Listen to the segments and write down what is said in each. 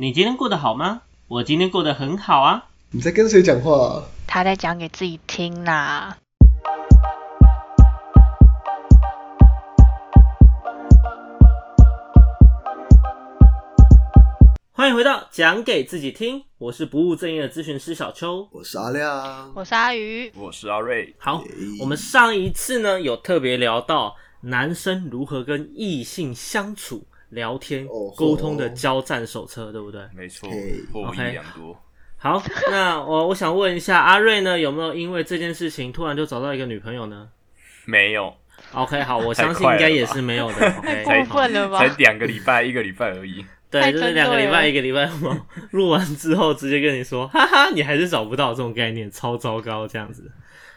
你今天过得好吗？我今天过得很好啊。你在跟谁讲话、啊？他在讲给自己听啦。欢迎回到讲给自己听，我是不务正业的咨询师小邱。我是阿亮。我是阿鱼，我是阿瑞，好，我们上一次呢有特别聊到男生如何跟异性相处、聊天哦、沟通的交战手册，对不对？没错嘿，获益 OK 良多。好，那我我想问一下阿瑞呢，有没有因为这件事情突然就找到一个女朋友呢没有，？OK，好，我相信应该也是没有的。OK，过分了吧才？两个礼拜，一个礼拜而已。对，就是两个礼拜，一个礼拜嘛，录完之后直接跟你说，哈哈，你还是找不到这种概念，超糟糕这样子。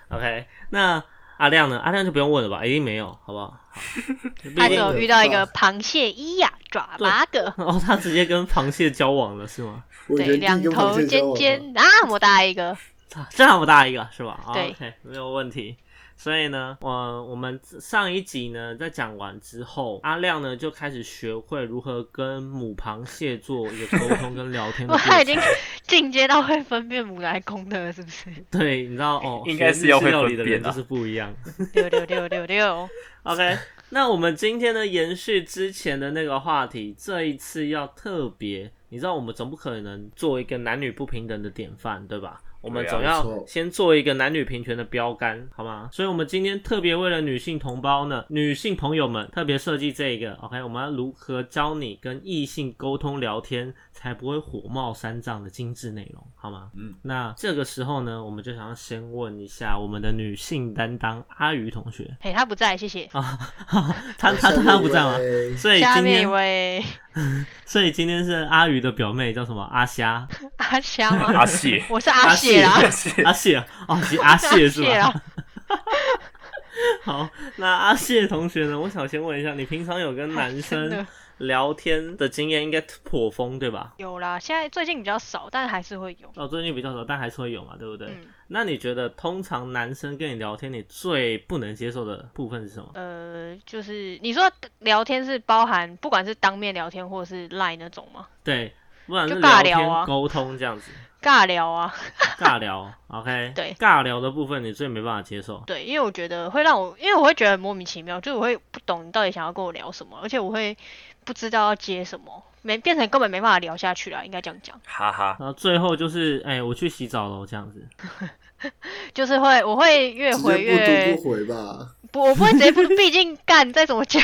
OK，那阿亮呢？阿亮就不用问了吧，一定没有，好不好？好他只有遇到一个螃蟹伊呀爪八个，哦，他直接跟螃蟹交往了是吗？对，两头尖尖那么大一个，啊这么大一个是吧、哦对 OK，没有问题。所以呢，我我们上一集呢，在讲完之后，阿亮呢就开始学会如何跟母螃蟹做一个沟通跟聊天他 已经。进阶到会分辨母来公的了，是不是？对，你知道哦，应该是要会料理的分辨啊人就是不一样。六六六六六，OK，那我们今天呢，延续之前的那个话题，这一次要特别，你知道，我们总不可能做一个男女不平等的典范，对吧？我们总要先做一个男女平权的标杆，好吗？所以，我们今天特别为了女性同胞呢，女性朋友们特别设计这个。OK，我们要如何教你跟异性沟通聊天，才不会火冒三丈的精致内容，好吗？嗯，那这个时候呢，我们就想要先问一下我们的女性担当阿鱼同学 嘿，他不在，谢谢。啊，他他他不在吗？所以今下面一，位 所以今天是阿鱼的表妹叫什么？阿虾，阿虾吗？阿蟹，我是阿蟹啦，阿蟹，阿蟹哦，是阿蟹是吧？好，那阿蟹同学呢？我想先问一下，你平常有跟男生的聊天的经验应该颇丰对吧？有啦，现在最近比较少，但还是会有。哦，最近比较少，但还是会有嘛，对不对？嗯，那你觉得通常男生跟你聊天，你最不能接受的部分是什么？呃，就是你说聊天是包含不管是当面聊天或者是 line 那种吗？对，不然是就尬聊啊沟通这样子，尬聊啊，尬聊，OK？对尬聊的部分你最没办法接受。对，因为我觉得会让我，因为我会觉得很莫名其妙，就是我会不懂你到底想要跟我聊什么，而且我会不知道要接什么，没变成根本没办法聊下去了，应该这样讲，哈哈，然后最后就是，哎、我去洗澡了，这样子。就是会我会越直回接不越读不回吧？不，我不会直接不，毕竟干再怎么讲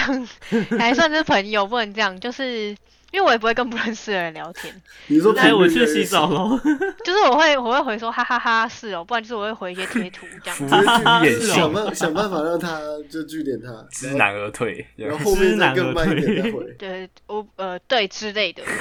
还算是朋友，不能这样，就是因为我也不会跟不认识的人聊天，你说哎、我去洗澡少，了。就是我会我会回说哈哈哈是哦，不然就是我会回一些贴图这样子。想办想办法让他就据点他，知难而退。然后后面再知难而更慢一点回。对，我呃对之类的。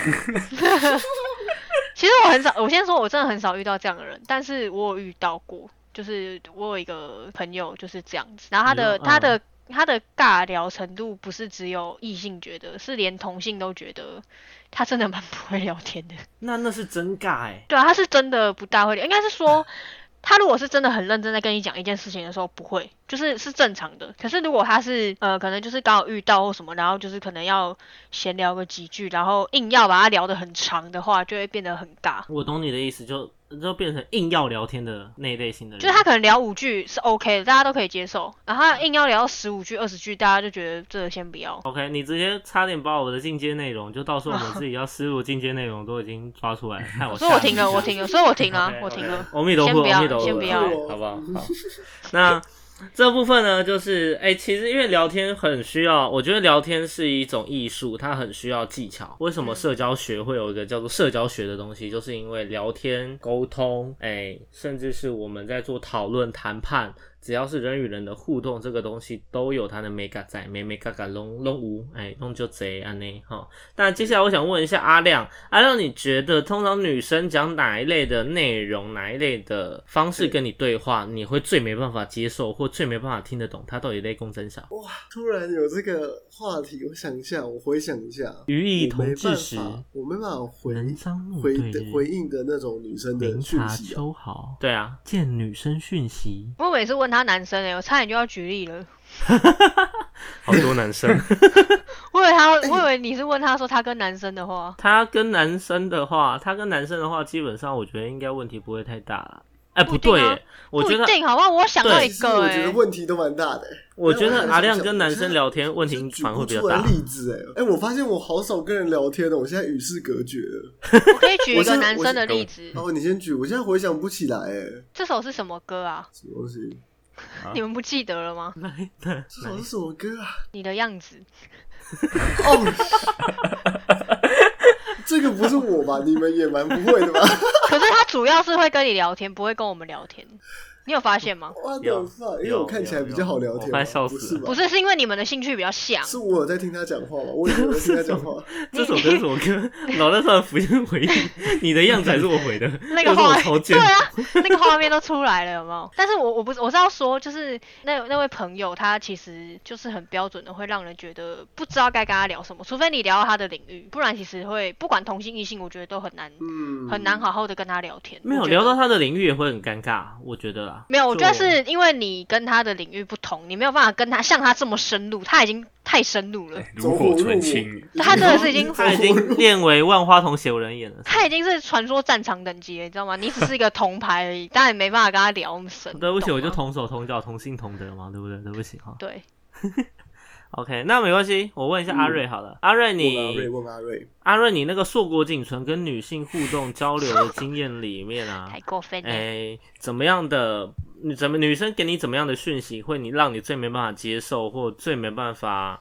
其实我很少，我先说，我真的很少遇到这样的人，但是我有遇到过，就是我有一个朋友就是这样子，然后他的、他的他的尬聊程度不是只有异性觉得，是连同性都觉得他真的蛮不会聊天的。那那是真尬哎、对啊，他是真的不大会聊，应该是说。他如果是真的很认真在跟你讲一件事情的时候，不会，就是是正常的。可是如果他是呃，可能就是刚好遇到或什么，然后就是可能要闲聊个几句，然后硬要把它聊得很长的话，就会变得很尬。我懂你的意思，就就变成硬要聊天的那一类型的人。就是他可能聊五句是 OK 的，大家都可以接受，然后他硬要聊到十五句、二十句，大家就觉得这个先不要。OK，你直接差点把我的进阶内容，就到时候我们自己要输入进阶内容都已经抓出来，害我所以我停了，我停了，所以我停了我停了。阿弥陀佛，先不要阿弥陀佛，先不要好不好？好，那这部分呢，就是哎、其实因为聊天很需要，我觉得聊天是一种艺术，它很需要技巧。为什么嗯社交学会有一个叫做社交学的东西？就是因为聊天、沟通，哎、甚至是我们在做讨论、谈判。只要是人与人的互动，这个东西都有它的美感在，美美嘎嘎龙龙无，哎，弄就贼安内哈。那接下来我想问一下阿亮，阿亮，你觉得通常女生讲哪一类的内容，哪一类的方式跟你对话，你会最没办法接受，或最没办法听得懂？她到底在共真啥？哇，突然有这个话题，我想一下，我回想一下，予以我没办同志时，我没办法回回回应的那种女生的讯息啊。秋毫。对啊，见女生讯息。我每次问他男生诶、我差点就要举例了。好多男生。我以为他，我以为你是问他说他跟男生的话，他跟男生的话，他跟男生的话，基本上我觉得应该问题不会太大了。哎、不对耶，我觉得定好不好？我想到一个哎、我觉得问题都蛮大的、欸。我觉得阿亮跟男生聊天问题反而会比较大。例子哎、哎、我发现我好少跟人聊天了，我现在与世隔绝了。我可以举一个男生的例子。哦，你先举，我现在回想不起来哎、这首是什么歌啊？什么东西？啊你们不记得了吗？来的这首是什么歌啊？你的样子，哦，这个不是我吧？你们也蛮不会的吧？可是他主要是会跟你聊天，不会跟我们聊天。你有发现吗？哇有 fuck！因为我看起来比较好聊天笑死了不是吧？不是，是因为你们的兴趣比较像。是我有在听他讲话吗？我以为我在听他讲话。这首歌是什么歌？脑袋突然浮现回忆，你的样子还是我回的，那个画面对。啊，那个画面都出来了，有没有？但是我我不是我是要说，就是那那位朋友，他其实就是很标准的，会让人觉得不知道该跟他聊什么，除非你聊到他的领域，不然其实会不管同性异性，我觉得都很难、嗯，很难好好的跟他聊天。没有聊到他的领域也会很尴尬，我觉得啦。没有，我觉得是因为你跟他的领域不同，你没有办法跟他像他这么深入，他已经太深入了，炉火纯青，他真的是已经 他已经 练为万花筒写无人眼了。他已经是传说战场等级了，你知道吗？你只是一个铜牌而已，当然没办法跟他聊那么深。对不起，我就同手同脚同姓同德嘛，对不对？对不起哈。对，OK，那没关系，我问一下阿瑞好了。阿瑞你阿瑞，你问阿瑞，阿瑞你那个硕果仅存跟女性互动交流的经验里面啊 太，过分了。哎，怎么样的？你怎么女生给你怎么样的讯息，会你让你最没办法接受，或最没办法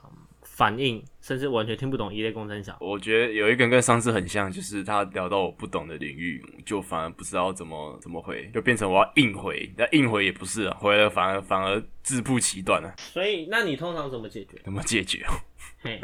反应，甚至完全听不懂一类共三小？我觉得有一个人跟上次很像，就是他聊到我不懂的领域，就反而不知道怎么怎么回，就变成我要硬回，那硬回也不是啊，回了反而反而自不其短啊，所以，那你通常怎么解决？怎么解决？嘿，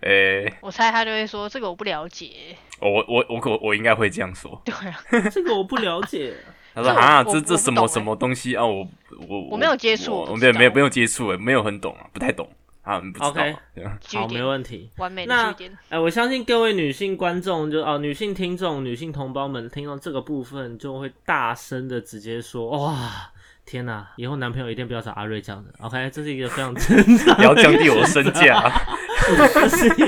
诶、我猜他就会说这个我不了解。我我我我我应该会这样说。对啊，这个我不了解。他说啊，我这这什么什么东西啊？我我我没有接触我没有没有没有接触，诶，没有很懂啊，不太懂啊，不知道 OK 好，没问题。完美那的据点。哎、我相信各位女性观众就哦，女性听众、女性同胞们听到这个部分，就会大声的直接说：“哇，天哪！以后男朋友一定不要找阿瑞这样的。”OK，这是一个非常正常不要降低我的身价。这是一个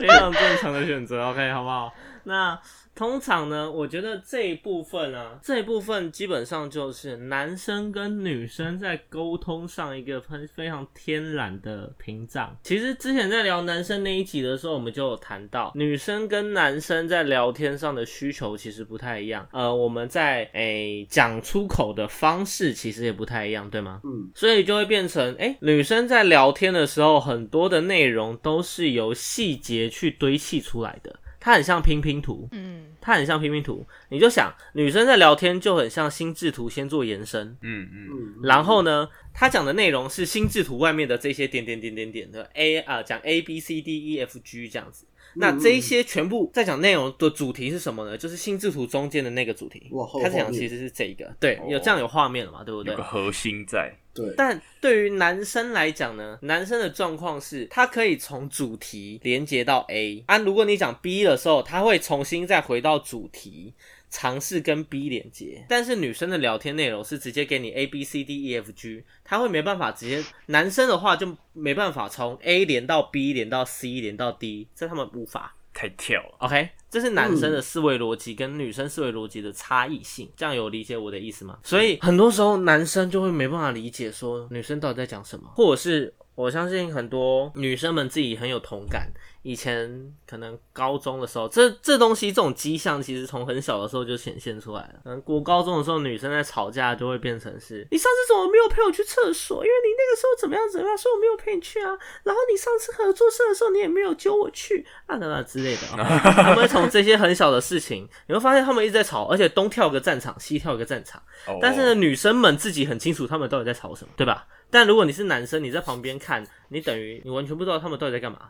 非常正常的选择，OK，好不好？那通常呢，我觉得这一部分啊，这一部分基本上就是男生跟女生在沟通上一个非非常天然的屏障。其实之前在聊男生那一集的时候，我们就有谈到，女生跟男生在聊天上的需求其实不太一样。呃，我们在诶讲出口的方式其实也不太一样，对吗？嗯，所以就会变成，哎、女生在聊天的时候，很多的内容都是由细节去堆砌出来的，它很像拼拼图，嗯，它很像拼拼图。你就想，女生在聊天就很像心智图先做延伸，嗯嗯，嗯，然后呢，她讲的内容是心智图外面的这些点点点点点的 A 啊、讲 A B C D E F G 这样子。那这一些全部在讲内容的主题是什么呢？就是心智图中间的那个主题哇。他在讲其实是这个，对，有哦这样有画面了嘛，对不对有个？核心在，对，但对于男生来讲呢，男生的状况是，他可以从主题连接到 A 啊。如果你讲 B 的时候，他会重新再回到主题，尝试跟 B 连接。但是女生的聊天内容是直接给你 A B C D E F G，他会没办法直接。男生的话就没办法从 A 连到 B 连到 C 连到 D，这他们无法。太跳了。OK，这是男生的思维逻辑跟女生思维逻辑的差异性，这样有理解我的意思吗？所以很多时候男生就会没办法理解说女生到底在讲什么，或者是我相信很多女生们自己很有同感。以前可能高中的时候，这这东西这种迹象，其实从很小的时候就显现出来了。可能国高中的时候，女生在吵架就会变成是：你上次怎么没有陪我去厕所？因为你那个时候怎么样怎么样，所以我没有陪你去啊。然后你上次合作社的时候，你也没有揪我去啊，等等之类的、啊。他们会从这些很小的事情，你会发现他们一直在吵，而且东跳个战场，西跳个战场。哦但是呢，女生们自己很清楚他们到底在吵什么，对吧？但如果你是男生，你在旁边看，你等于你完全不知道他们到底在干嘛。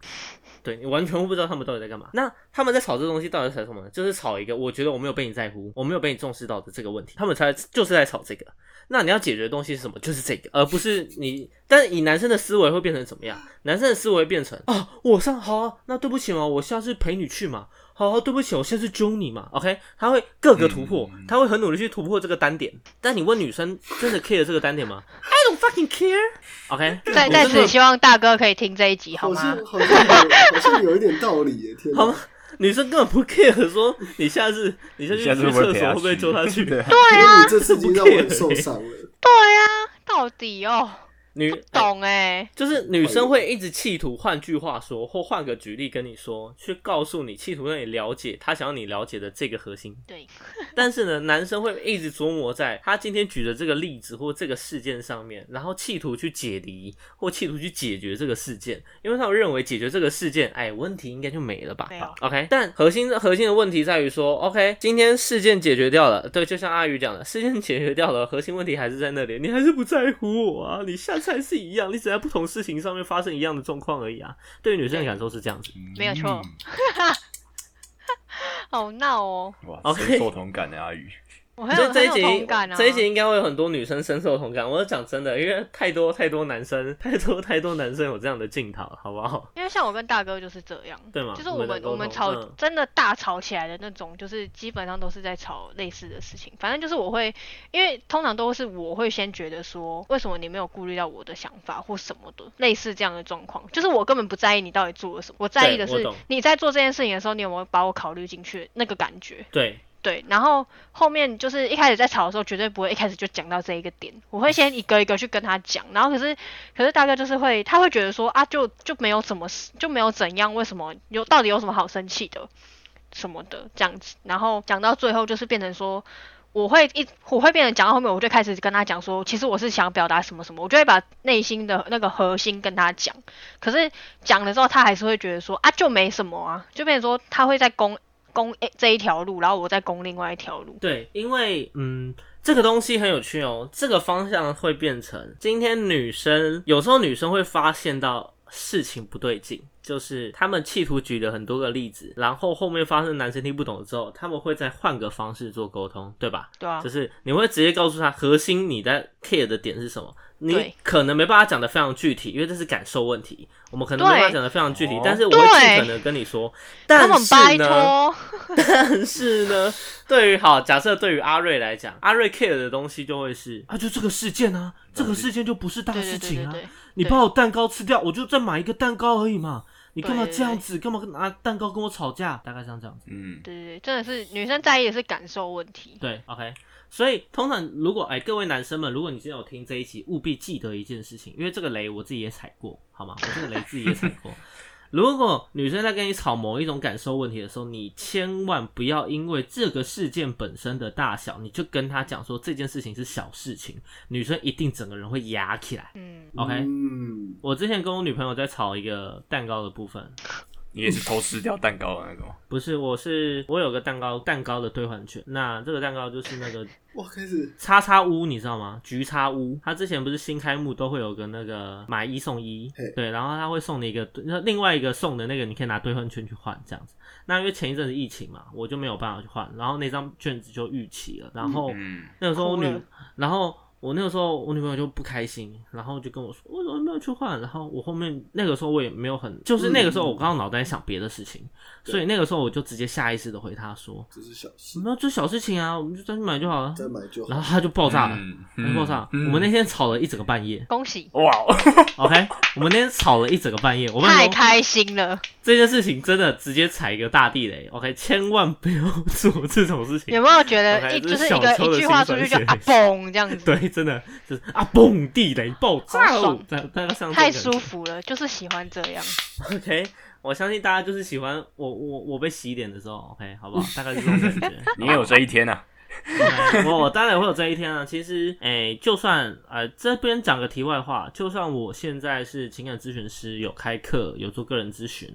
对你完全不知道他们到底在干嘛。那他们在吵这东西到底是吵什么呢？就是吵一个我觉得我没有被你在乎，我没有被你重视到的这个问题，他们才就是在吵这个。那你要解决的东西是什么？就是这个，而不是你。但是以男生的思维会变成怎么样？男生的思维会变成啊，我上好啊，那对不起嘛，我下次陪你去嘛。好、啊，对不起，我下次揪你嘛。OK，他会各个突破，他会很努力去突破这个单点。但你问女生真的 care 这个单点吗？fucking care。OK，在在此希望大哥可以听这一集好好吗？像好像有好像有一点道理耶，天哪好吗？女生根本不 care 说你下次你下次去厕所会不会陪他去揪她去？对啊，你，这次已经让我很受伤了。对啊，到底哦，女懂哎、就是女生会一直企图，换句话说，或换个举例跟你说，去告诉你，企图让你了解她想要你了解的这个核心。对，但是呢，男生会一直琢磨在他今天举的这个例子或这个事件上面，然后企图去解离或企图去解决这个事件，因为他们认为解决这个事件，哎，问题应该就没了吧没？OK，但核心核心的问题在于说，OK，今天事件解决掉了，对，就像阿宇讲的，事件解决掉了，核心问题还是在那里，你还是不在乎我啊，你下次还是一样，你只在不同事情上面发生一样的状况而已啊。对于女生的感受是这样子。没有错。嗯 好闹哦，哇受同感的阿宇，我很有这这一集同感啊。这一集应该会有很多女生深受同感。我是讲真的，因为太多太多男生，太多太多男生有这样的镜头，好不好？因为像我跟大哥就是这样，对吗？就是我们我们吵、嗯真的大吵起来的那种，就是基本上都是在吵类似的事情。反正就是我会，因为通常都是我会先觉得说，为什么你没有顾虑到我的想法或什么的，类似这样的状况。就是我根本不在意你到底做了什么，我在意的是你在做这件事情的时候，你有没有把我考虑进去那个感觉。对对，然后后面就是一开始在吵的时候，绝对不会一开始就讲到这一个点，我会先一个一个去跟他讲，然后可是可是大概就是会，他会觉得说啊，就就没有怎么就没有怎样，为什么有到底有什么好生气的什么的这样子，然后讲到最后就是变成说。我会一我会变成讲到后面，我就开始跟他讲说，其实我是想表达什么什么，我就会把内心的那个核心跟他讲。可是讲了之后，他还是会觉得说啊，就没什么啊，就变成说他会在攻攻诶这一条路，然后我再攻另外一条路。对，因为嗯，这个东西很有趣哦。这个方向会变成今天女生有时候女生会发现到事情不对劲，就是他们企图举了很多个例子，然后后面发生男生听不懂之后，他们会再换个方式做沟通，对吧？对啊就，是你会直接告诉他核心你在 care 的点是什么。你可能没办法讲的非常具体，因为这是感受问题，我们可能没办法讲的非常具体哦，但是我会尽可能跟你说。他但们拜是呢，托，但是呢，对于好假设对于阿瑞来讲，阿瑞 care 的东西就会是啊，就这个事件啊，这个事件就不是大事情啊。你把我蛋糕吃掉，我就再买一个蛋糕而已嘛。你干嘛这样子？干嘛拿蛋糕跟我吵架？大概像这样子。嗯，对对对，真的是女生在意的是感受问题。对，OK。所以通常如果哎，各位男生们，如果你今天有听这一集，务必记得一件事情，因为这个雷我自己也踩过，好吗？我这个雷自己也踩过。如果女生在跟你吵某一种感受问题的时候，你千万不要因为这个事件本身的大小，你就跟她讲说这件事情是小事情，女生一定整个人会压起来。嗯，OK，、嗯，我之前跟我女朋友在吵一个蛋糕的部分，你也是偷吃掉蛋糕的那个吗？不是，我是我有个蛋糕蛋糕的兑换券，那这个蛋糕就是那个哇，开始叉叉屋，你知道吗？橘叉屋，它之前不是新开幕都会有个那个买一送一，对，然后他会送你一个，那另外一个送的那个你可以拿兑换券去换这样子。那因为前一阵子疫情嘛，我就没有办法去换，然后那张券子就逾期了，然后嗯，那个时候我女，然后我那个时候我女朋友就不开心，然后就跟我说为什么没有去换？然后我后面那个时候我也没有很，就是那个时候我刚刚脑袋在想别的事情，所以那个时候我就直接下意识的回她说，这是小事，没有，这小事情啊，我们就再去买就好了。再买就好。然后她就爆炸了，爆炸。嗯我们那天吵了一整个半夜恭喜，哇，，OK，我们那天吵了一整个半夜。我跟你说，太开心了。这件事情真的直接踩一个大地雷，OK，千万不要做这种事情有。没有觉得一这就是是一个一句话出去就啊嘣这样子，对，真的就是啊，嘣，地雷爆炸太舒服了，就是喜欢这样。OK，我相信大家就是喜欢我我我被洗脸的时候，OK，好不好？大概是这种感觉。你也有这一天啊？我我当然会有这一天啊。其实，哎、就算呃这边讲个题外话，就算我现在是情感咨询师，有开课，有做个人咨询，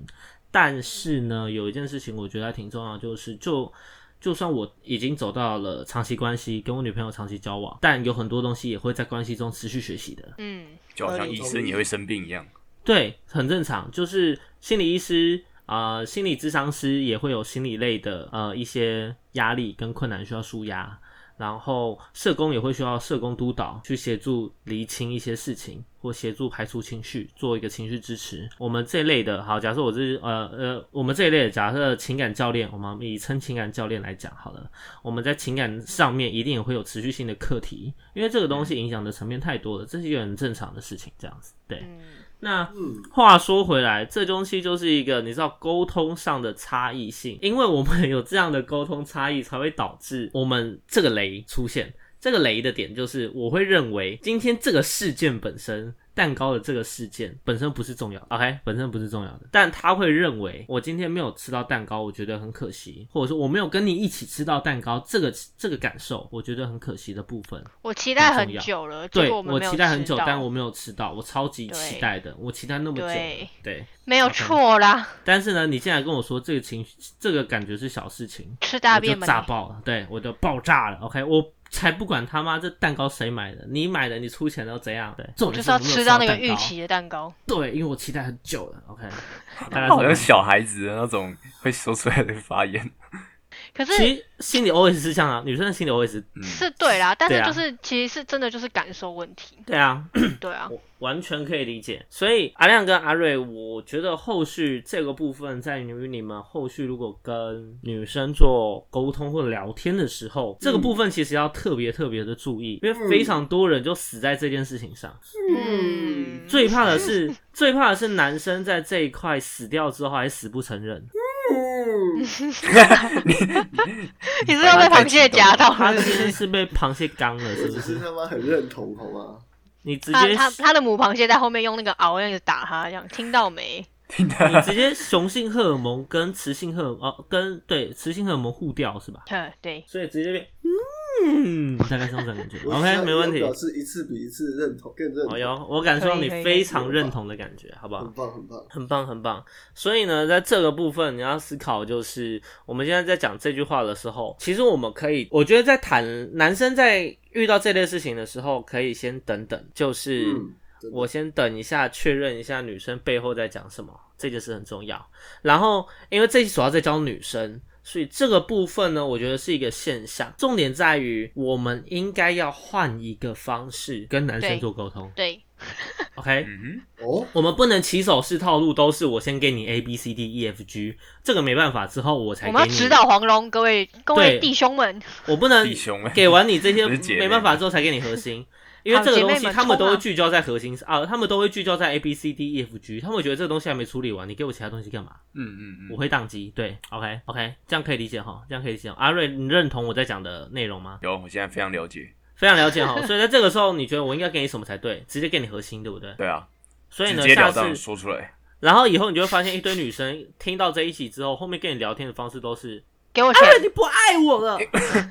但是呢，有一件事情我觉得还挺重要，就是就就算我已经走到了长期关系，跟我女朋友长期交往，但有很多东西也会在关系中持续学习的。嗯，就好像医生也会生病一样。对，很正常，就是心理医师啊、呃心理咨商师也会有心理类的呃一些压力跟困难需要舒压。然后社工也会需要社工督导去协助厘清一些事情，或协助排除情绪，做一个情绪支持。我们这一类的，好，假设我是呃呃，我们这一类的，假设情感教练，我们以称情感教练来讲好了，我们在情感上面一定也会有持续性的课题，因为这个东西影响的层面太多了，这是一个很正常的事情，这样子，对。嗯，那嗯，话说回来，这东西就是一个你知道沟通上的差异性，因为我们有这样的沟通差异，才会导致我们这个雷出现。这个雷的点就是，我会认为今天这个事件本身，蛋糕的这个事件本身不是重要，OK，本身不是重要的，但他会认为我今天没有吃到蛋糕，我觉得很可惜，或者说我没有跟你一起吃到蛋糕，这个这个感受，我觉得很可惜的部分。我期待很久了，对我期待很久，但我没有吃到，我超级期待的，我期待那么久了，对对。没有错啦，但是呢，你现在跟我说这个情绪，这个感觉是小事情，吃大便炸爆了，对我就爆炸了。OK，我才不管他妈这蛋糕谁买的，你买的你出钱都怎样？对，重点就是要吃到那个预期的蛋糕。对，因为我期待很久了。OK，大概好像小孩子的那种会说出来的发言。可是其实心理 always 是这样啊，女生的心理 always 嗯，是对啦，但是就是其实是真的就是感受问题，对啊，对啊，完全可以理解。所以阿亮跟阿瑞，我觉得后续这个部分在于你们后续如果跟女生做沟通或者聊天的时候，这个部分其实要特别特别的注意，因为非常多人就死在这件事情上。嗯，最怕的是，最怕的是男生在这一块死掉之后还死不承认，嗯，你是要被螃蟹夹到他是不是？今天是被螃蟹刚了，是不是？是他妈很认同，好吗？你直接他他他的母螃蟹在后面用那个螯样子打他，这样听到没？听你直接雄性荷尔蒙跟雌性荷尔哦跟对雌性荷尔蒙互调是吧？对对，所以直接变嗯，大概是这种感觉。OK，要没问题表。示一次比一次认同，更认同。哦哟，我感受到你非常认同的感觉，好不好很？棒，很棒。很棒，很棒。所以呢，在这个部分，你要思考，就是我们现在在讲这句话的时候，其实我们可以，我觉得在谈男生在遇到这类事情的时候，可以先等等，就是我先等一下，确认一下女生背后在讲什么，这件事很重要。然后，因为这主要在教女生。所以这个部分呢，我觉得是一个现象，重点在于我们应该要换一个方式跟男生做沟通。对，，OK？嗯哦，我们不能起手式套路，都是我先给你 A B C D E F G，这个没办法，之后我才给你。我们要指导黄蓉，各位各位弟兄们，我不能给完你这些 没办法之后才给你核心，因为好这个东西他们都会聚焦在核心啊，他们都会聚焦在 A B C D E F G，他们会觉得这个东西还没处理完，你给我其他东西干嘛？嗯嗯嗯，我会宕机。对，OK OK，这样可以理解哈，这样可以理解。阿瑞，你认同我在讲的内容吗？有，我现在非常了解。非常了解哈，所以在这个时候，你觉得我应该给你什么才对？直接给你核心，对不对？对啊，所以呢，直截下了当次说出来。然后以后你就会发现一堆女生听到这一集之后，后面跟你聊天的方式都是给我钱阿，瑞你不爱我了。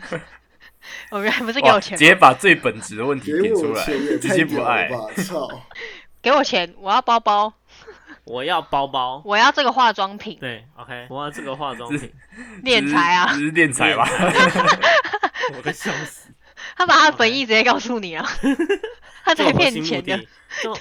我原来不是给，我钱直，接把最本质的问题点出来，直接不爱！操，给我钱，我要包包，我要包包。我要这个化妆品，对，OK，我要这个化妆品，敛财啊。只！是敛财吧？我快笑死。他把他的本意直接告诉你啊，他在骗钱的，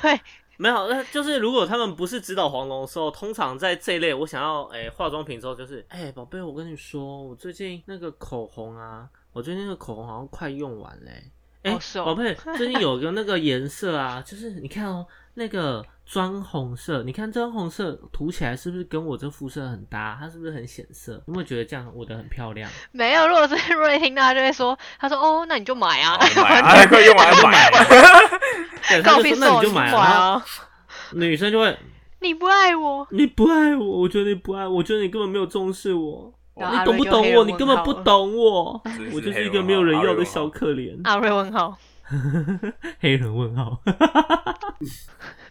对，没有，那就是如果他们不是指导黄龙的时候，通常在这一类，我想要诶、化妆品之后，就是哎宝贝，我跟你说，我最近那个口红啊，我最近那个口红好像快用完嘞、哎、哦是哦宝贝，最近有个那个颜色啊，就是你看哦，那个砖红色，你看砖红色涂起来是不是跟我这肤色很搭？它是不是很显色？有没有觉得这样我的很漂亮？没有。如果是瑞听到，他就会说，他说哦，那你就买啊，哦买啊，快用完买啊！对，他就说那告诉我你就买啊，女生就会，你不爱我，你不爱我，我觉得你不爱我，我觉得你根本没有重视我。然后你懂不懂我？你根本不懂我，我就是一个没有人要的小可怜。阿瑞问号，黑人问号。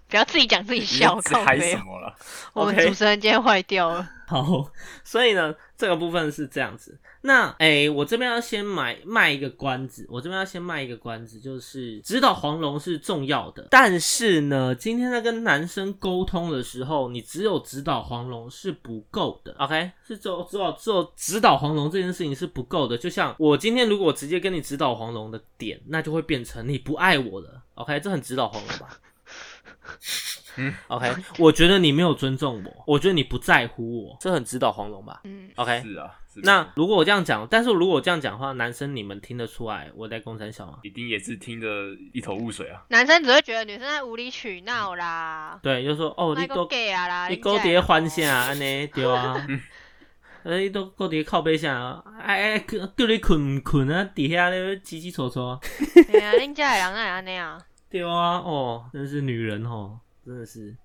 不要自己讲自己笑，这嗨靠背哦。什么了？我们主持人今天坏掉了，好，所以呢，这个部分是这样子。那诶、我这边要先买卖一个关子，我这边要先卖一个关子，就是指导黄龙是重要的，但是呢，今天在跟男生沟通的时候，你只有指导黄龙是不够的，OK？是只有只有只有指导黄龙这件事情是不够的。就像我今天如果直接跟你指导黄龙的点，那就会变成你不爱我了，OK？这很指导黄龙吧？嗯，OK，我觉得你没有尊重我，我觉得你不在乎我，这很指导黄龙吧？嗯，OK，是啊，是那如果我这样讲，但是如果我这样讲的话，男生你们听得出来我在公山小吗？一定也是听得一头雾水啊。男生只会觉得女生在无理取闹啦，对，就说哦，你那个都 gay 啊啦，你勾叠欢下安尼 对啊，呃，你都勾叠靠背下，哎哎，叫叫你困唔困啊？底下咧叽叽戳戳，对啊，恁家的人哪会安尼啊？对啊，哦，真是女人哦，真的是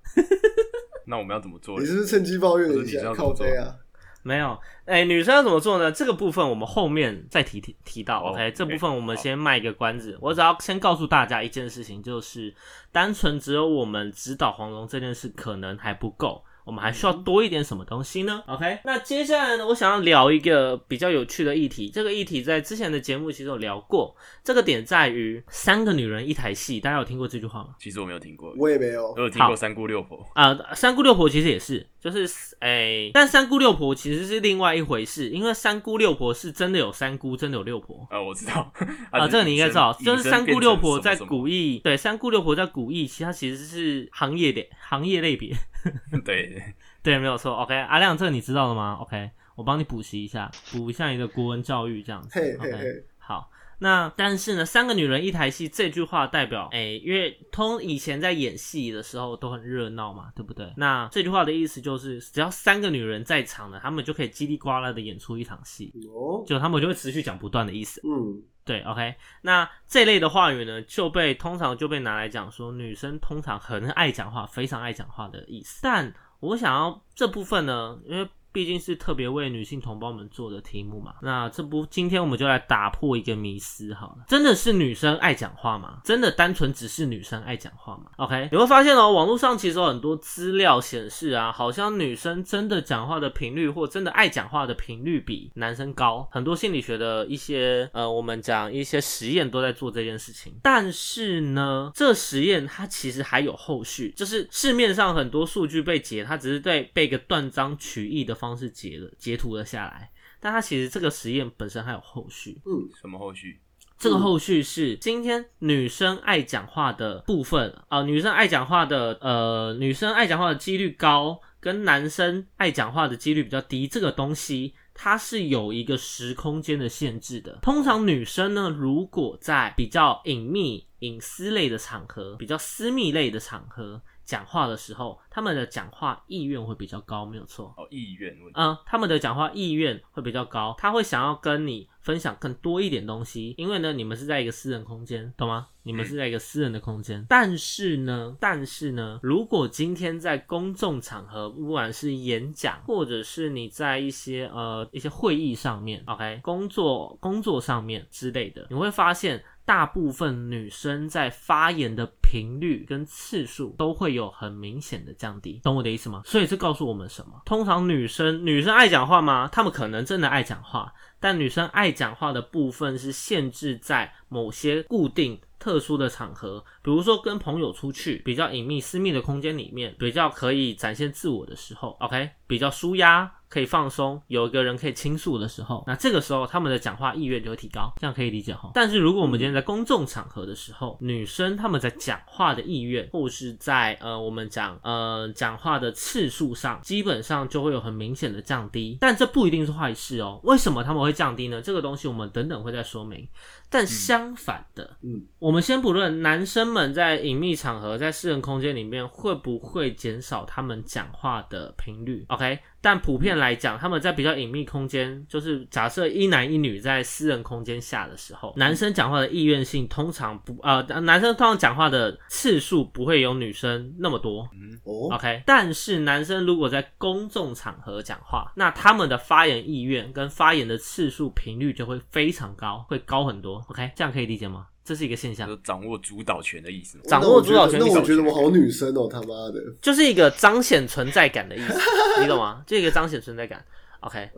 那我们要怎么做你？是不是趁机抱怨了一下？靠背啊！没有。哎，女生要怎么做呢？这个部分我们后面再提提提到。哦 OK，这部分我们先卖一个关子。我只要先告诉大家一件事情，就是单纯只有我们指导黄蓉这件事可能还不够。我们还需要多一点什么东西呢？OK，那接下来呢，我想要聊一个比较有趣的议题。这个议题在之前的节目其实有聊过。这个点在于三个女人一台戏，大家有听过这句话吗？其实我没有听过，我也没有我。有听过三姑六婆。啊、三姑六婆其实也是，就是诶、但三姑六婆其实是另外一回事，因为三姑六婆是真的有三姑，真的有六婆。呃，我知道 啊，这个你应该知道，就是三姑六婆在古古意，对，三姑六婆在古意，其实它其实是行业的行业类别，对，对，没有错。OK，阿亮，这个你知道了吗？OK，我帮你补习一下，补一下你的国文教育，这样子。嘿嘿 OK，嘿，好。那但是呢，三个女人一台戏这句话代表，哎、因为通以前在演戏的时候都很热闹嘛，对不对？那这句话的意思就是，只要三个女人在场呢，他们就可以叽里呱啦的演出一场戏，哦，就他们就会持续讲不断的意思。嗯，对，OK，那这类的话语呢，就被通常就被拿来讲说女生通常很爱讲话，非常爱讲话的意思。但我想要这部分呢，因为毕竟是特别为女性同胞们做的题目嘛，那这不今天我们就来打破一个迷思好了，真的是女生爱讲话吗？真的单纯只是女生爱讲话吗？OK，你会发现哦，网络上其实有很多资料显示啊，好像女生真的讲话的频率或真的爱讲话的频率比男生高，很多心理学的一些呃，我们讲一些实验都在做这件事情。但是呢，这实验它其实还有后续，就是市面上很多数据被截，它只是对被一个断章取义的方式截了截图了下来，但它其实这个实验本身还有后续。嗯什么后续？这个后续是今天女生爱讲话的部分啊、女生爱讲话的呃，女生爱讲话的几率高，跟男生爱讲话的几率比较低，这个东西它是有一个时空间的限制的。通常女生呢，如果在比较隐秘、隐私类的场合、比较私密类的场合讲话的时候，他们的讲话意愿会比较高，没有错。哦，意愿问题。嗯，他们的讲话意愿会比较高，他会想要跟你分享更多一点东西，因为呢，你们是在一个私人空间，懂吗？你们是在一个私人的空间，但是呢，但是呢，如果今天在公众场合，不管是演讲，或者是你在一些呃一些会议上面，OK，工作工作上面之类的，你会发现。大部分女生在发言的频率跟次数都会有很明显的降低，懂我的意思吗？所以这告诉我们什么？通常女生女生爱讲话吗？她们可能真的爱讲话，但女生爱讲话的部分是限制在某些固定。特殊的场合，比如说跟朋友出去，比较隐秘、私密的空间里面，比较可以展现自我的时候，OK，比较舒压，可以放松，有一个人可以倾诉的时候，那这个时候他们的讲话意愿就会提高，这样可以理解哈。但是如果我们今天在公众场合的时候，女生她们在讲话的意愿，或是在呃我们讲呃讲话的次数上，基本上就会有很明显的降低。但这不一定是坏事哦。为什么他们会降低呢？这个东西我们等等会再说明。但相反的，嗯，我们先不论男生们在隐秘场合、在私人空间里面会不会减少他们讲话的频率，OK？但普遍来讲，他们在比较隐秘空间，就是假设一男一女在私人空间下的时候，男生讲话的意愿性通常不呃，男生通常讲话的次数不会有女生那么多，哦，OK，但是男生如果在公众场合讲话，那他们的发言意愿跟发言的次数频率就会非常高，会高很多。OK，这样可以理解吗？这是一个现象就，掌握主导权的意思。掌握主导权那我觉得我觉得我好女生哦，他妈的，就是一个彰显存在感的意思，你懂吗？就一个彰显存在感。OK，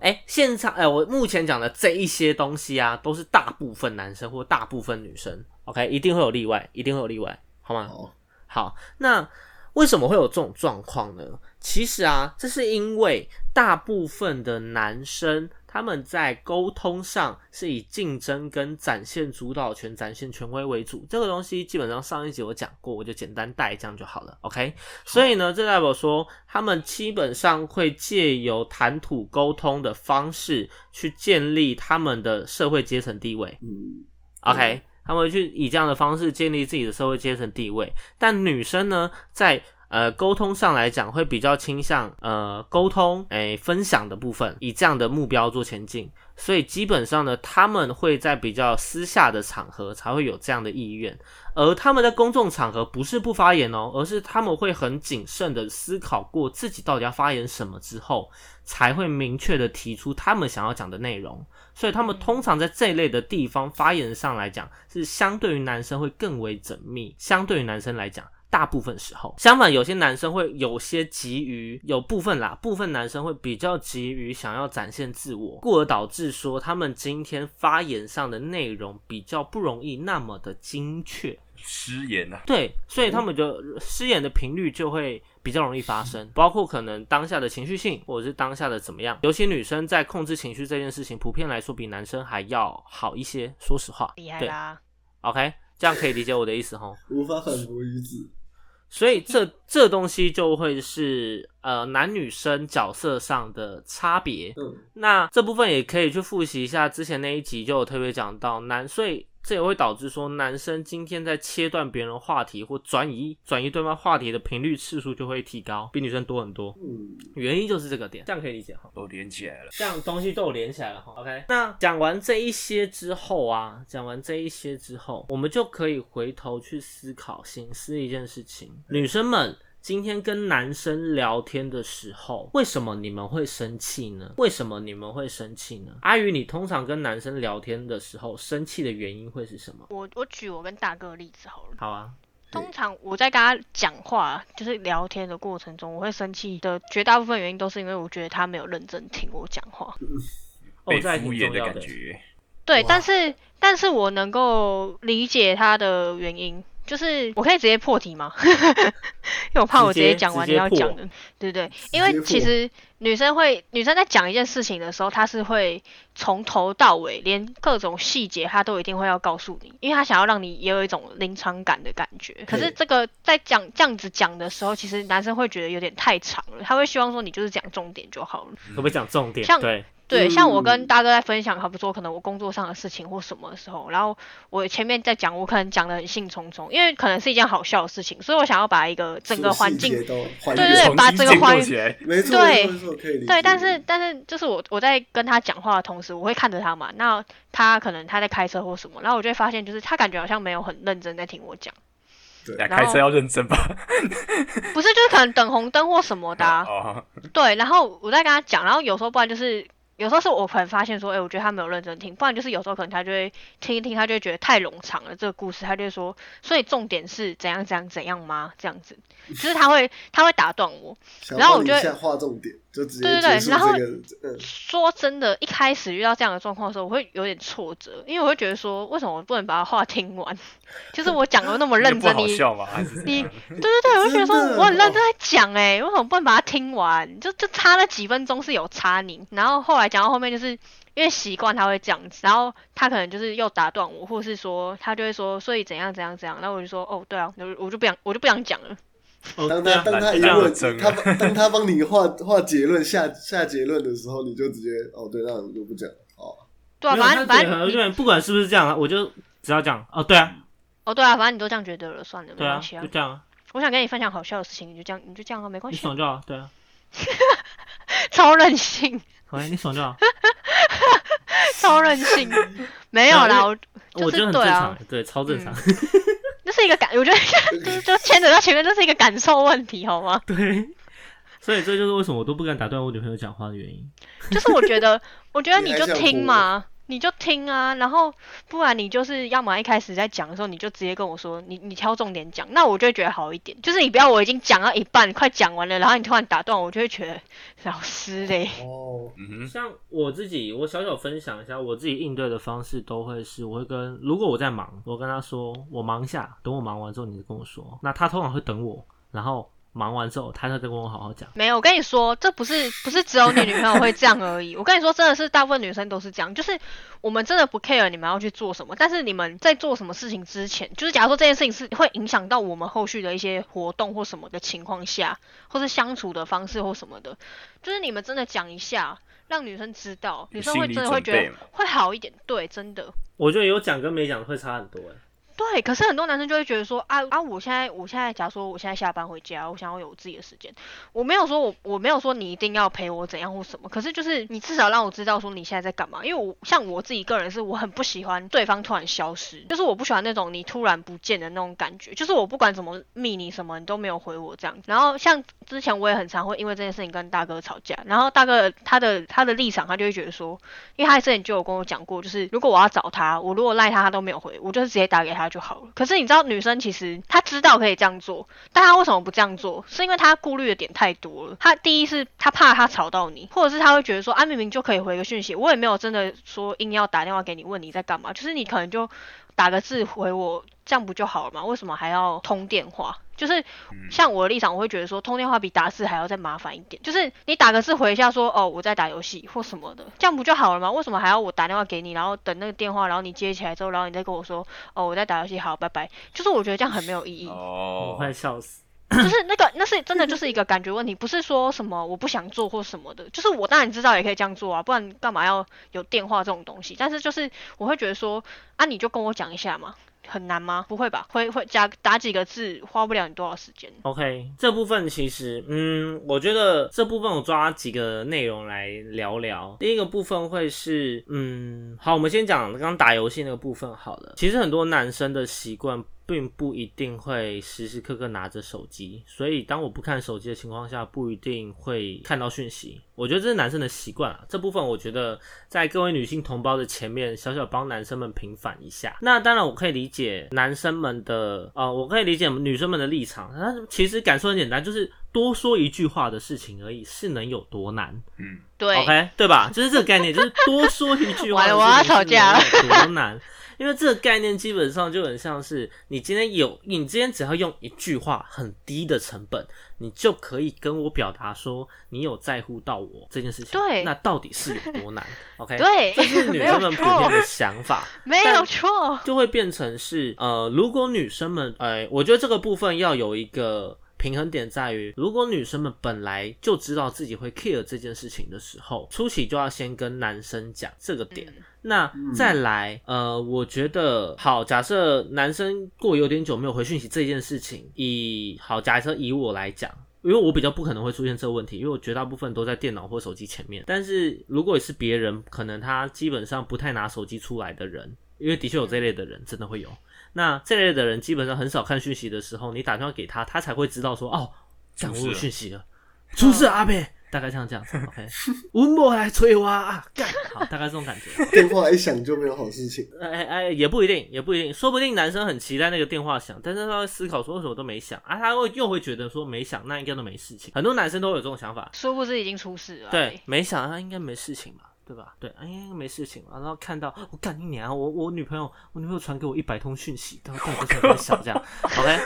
哎、现场哎、我目前讲的这一些东西啊，都是大部分男生或大部分女生。OK，一定会有例外，一定会有例外，好吗？好，好，那为什么会有这种状况呢？其实啊，这是因为大部分的男生他们在沟通上是以竞争跟展现主导权、展现权威为主。这个东西基本上上一集我讲过，我就简单带这样就好了。OK，所以呢，这代表说他们基本上会借由谈吐沟通的方式去建立他们的社会阶层地位。嗯，OK，他们会去以这样的方式建立自己的社会阶层地位。但女生呢，在呃沟通上来讲，会比较倾向呃沟通诶、分享的部分，以这样的目标做前进。所以基本上呢，他们会在比较私下的场合才会有这样的意愿，而他们在公众场合不是不发言哦，而是他们会很谨慎的思考过自己到底要发言什么之后，才会明确的提出他们想要讲的内容。所以他们通常在这一类的地方发言上来讲，是相对于男生会更为缜密。相对于男生来讲，大部分时候，相反，有些男生会有些急于，有部分啦，部分男生会比较急于想要展现自我，故而导致说他们今天发言上的内容比较不容易那么的精确。失言啊，对，所以他们就失言的频率就会比较容易发生，包括可能当下的情绪性，或者是当下的怎么样。尤其女生在控制情绪这件事情，普遍来说比男生还要好一些。说实话，厉害对啦！，OK，这样可以理解我的意思吼。无法反驳于子。所以这这东西就会是呃男女生角色上的差别。嗯，那这部分也可以去复习一下之前那一集，就有特别讲到男，所以这也会导致说男生今天在切断别人话题或转移转移对方话题的频率次数就会提高，比女生多很多。嗯，原因就是这个点，这样可以理解哈。都连起来了。这样东西都有连起来了哈。OK，那讲完这一些之后啊，讲完这一些之后，我们就可以回头去思考、醒思一件事情：女生们。今天跟男生聊天的时候，为什么你们会生气呢？为什么你们会生气呢？阿宇，你通常跟男生聊天的时候，生气的原因会是什么？我我举我跟大哥的例子好了。好啊，通常我在跟他讲话，就是聊天的过程中，我会生气的绝大部分原因都是因为我觉得他没有认真听我讲话。哦，被这还敷衍的挺重要的。感觉，对，但是但是我能够理解他的原因，就是我可以直接破题吗？因为我怕我直接讲完你要讲的，对不对？因为其实女生会，女生在讲一件事情的时候，她是会从头到尾，连各种细节她都一定会要告诉你，因为她想要让你也有一种临场感的感觉。可是这个在讲这样子讲的时候，其实男生会觉得有点太长了，他会希望说你就是讲重点就好了。可不可以讲重点？像对，对，像我嗯跟大哥在分享，好比说可能我工作上的事情或什么的时候，然后我前面在讲，我可能讲的很兴冲冲，因为可能是一件好笑的事情，所以我想要把一个整个环境，对原对把重新建构这个环境，没错，对没错，可以理解。对，但是但是就是我我在跟他讲话的同时，我会看着他嘛，那他可能他在开车或什么，然后我就会发现，就是他感觉好像没有很认真在听我讲，呀，然后开车要认真吧？不是就是可能等红灯或什么的啊、哦，对，然后我在跟他讲，然后有时候不然就是，有时候是我可能发现说，哎、我觉得他没有认真听，不然就是有时候可能他就会听一听，他就会觉得太冗长了这个故事，他就会说，所以重点是怎样怎样怎样吗？这样子，就是他会他会打断我。然后我就会帮你下划重点，就直接对对对然后这个。嗯，说真的，一开始遇到这样的状况的时候，我会有点挫折，因为我会觉得说，为什么我不能把话听完？就是我讲的那么认真，你笑吗？还是你对对对，我就觉得说我很认真在讲哎、为什么不能把它听完？就就差那几分钟是有差你，然后后来讲到后面就是因为习惯他会这样子，然后他可能就是又打断我，或是说他就会说所以怎样怎样怎样，然后我就说哦对啊，我就我就不想我就不想讲了。哦当他当他一这样问真，他当他帮你画画结论下下结论的时候，你就直接哦，对，那我就不讲哦。对啊，反正反正不管是不是这样啊，我就只要讲哦，对啊，哦对啊，反正你都这样觉得了，算了，没对啊关系，啊就。这样啊，我想跟你分享好笑的事情，你就这样你就这样啊，没关系啊，你爽就好，对啊，超任性，好，你爽就好。超任性，没有啦，我我觉得很正对啊常，对，超正常。这是一个感，我觉得 就就牵扯到前面，这是一个感受问题，好吗？对，所以这就是为什么我都不敢打断我女朋友讲话的原因。就是我觉得，我觉得你你就听嘛，你就听啊，然后不然你就是要么一开始在讲的时候，你就直接跟我说，你你挑重点讲，那我就会觉得好一点。就是你不要我已经讲到一半，快讲完了，然后你突然打断我，就会觉得老师嘞，哦，嗯哼，像我自己，我小小分享一下，我自己应对的方式都会是，我会跟如果我在忙，我跟他说我忙一下，等我忙完之后你就跟我说。那他通常会等我，然后忙完之后，他再跟我好好讲。没有，我跟你说，这不是不是只有你女朋友会这样而已。我跟你说，真的是大部分女生都是这样，就是我们真的不 care 你们要去做什么，但是你们在做什么事情之前，就是假如说这件事情是会影响到我们后续的一些活动或什么的情况下，或是相处的方式或什么的，就是你们真的讲一下，让女生知道，女生会真的会觉得会好一点。对，真的。我觉得有讲跟没讲会差很多哎。对，可是很多男生就会觉得说啊啊，我现在我现在假如说我现在下班回家，我想要有自己的时间，我没有说我我没有说你一定要陪我怎样或什么，可是就是你至少让我知道说你现在在干嘛，因为我像我自己个人是我很不喜欢对方突然消失，就是我不喜欢那种你突然不见的那种感觉，就是我不管怎么密你什么你都没有回我这样，然后像之前我也很常会因为这件事情跟大哥吵架，然后大哥他的他的立场他就会觉得说，因为他之前就有跟我讲过，就是如果我要找他，我如果赖他他都没有回，我就是直接打给他就好了。可是你知道女生其实她知道可以这样做，但她为什么不这样做？是因为她顾虑的点太多了。她第一是她怕她吵到你，或者是她会觉得说啊明明就可以回个讯息，我也没有真的说硬要打电话给你问你在干嘛，就是你可能就打个字回我，这样不就好了吗？为什么还要通电话？就是像我的立场，我会觉得说通电话比打字还要再麻烦一点。就是你打个字回一下说哦我在打游戏或什么的，这样不就好了吗？为什么还要我打电话给你，然后等那个电话，然后你接起来之后，然后你再跟我说哦我在打游戏，好拜拜。就是我觉得这样很没有意义。我哦，快笑死。就是那个，那是真的就是一个感觉问题，不是说什么我不想做或什么的。就是我当然知道也可以这样做啊，不然干嘛要有电话这种东西？但是就是我会觉得说啊，你就跟我讲一下嘛，很难吗？不会吧？会会加打几个字，花不了你多少时间。OK，这部分其实，嗯，我觉得这部分我抓几个内容来聊聊。第一个部分会是，嗯，好，我们先讲刚打游戏那个部分好了。其实很多男生的习惯并不一定会时时刻刻拿着手机，所以当我不看手机的情况下，不一定会看到讯息。我觉得这是男生的习惯啊，这部分我觉得在各位女性同胞的前面，小小帮男生们平反一下。那当然，我可以理解男生们的，呃，我可以理解女生们的立场。那其实感受很简单，就是多说一句话的事情而已，是能有多难嗯，对？OK，对吧？就是这个概念，就是多说一句话的事情 我要吵架了是能有多难？因为这个概念基本上就很像是你今天有，你今天只要用一句话很低的成本，你就可以跟我表达说你有在乎到我这件事情。对那到底是有多难？OK，对这是女生们普遍的想法。没有但错。就会变成是呃，如果女生们，呃，我觉得这个部分要有一个平衡点在于，如果女生们本来就知道自己会 care 这件事情的时候，初期就要先跟男生讲这个点。嗯那再来，呃，我觉得好，假设男生过有点久没有回讯息这件事情，以好，假设以我来讲。因为我比较不可能会出现这个问题，因为我绝大部分都在电脑或手机前面。但是如果是别人，可能他基本上不太拿手机出来的人，因为的确有这类的人，真的会有。那这类的人基本上很少看讯息的时候，你打电话给他，他才会知道说，哦，干我有出事了讯息了，出事了阿贝，大概像这样子，OK。文博来催我啊，干，好，大概这种感觉。电话一响就没有好事情。哎哎，也不一定，也不一定，说不定男生很期待那个电话响，但是他会思考说为什么都没响啊，他会又会觉得说没响，那应该都没事情。很多男生都有这种想法，殊不知已经出事了。对，，没响，他应该没事情吧，对吧？对，哎，没事情嘛。然后看到我干你娘，我我女朋友，我女朋友传给我一百通讯息，到到底在想这样？OK，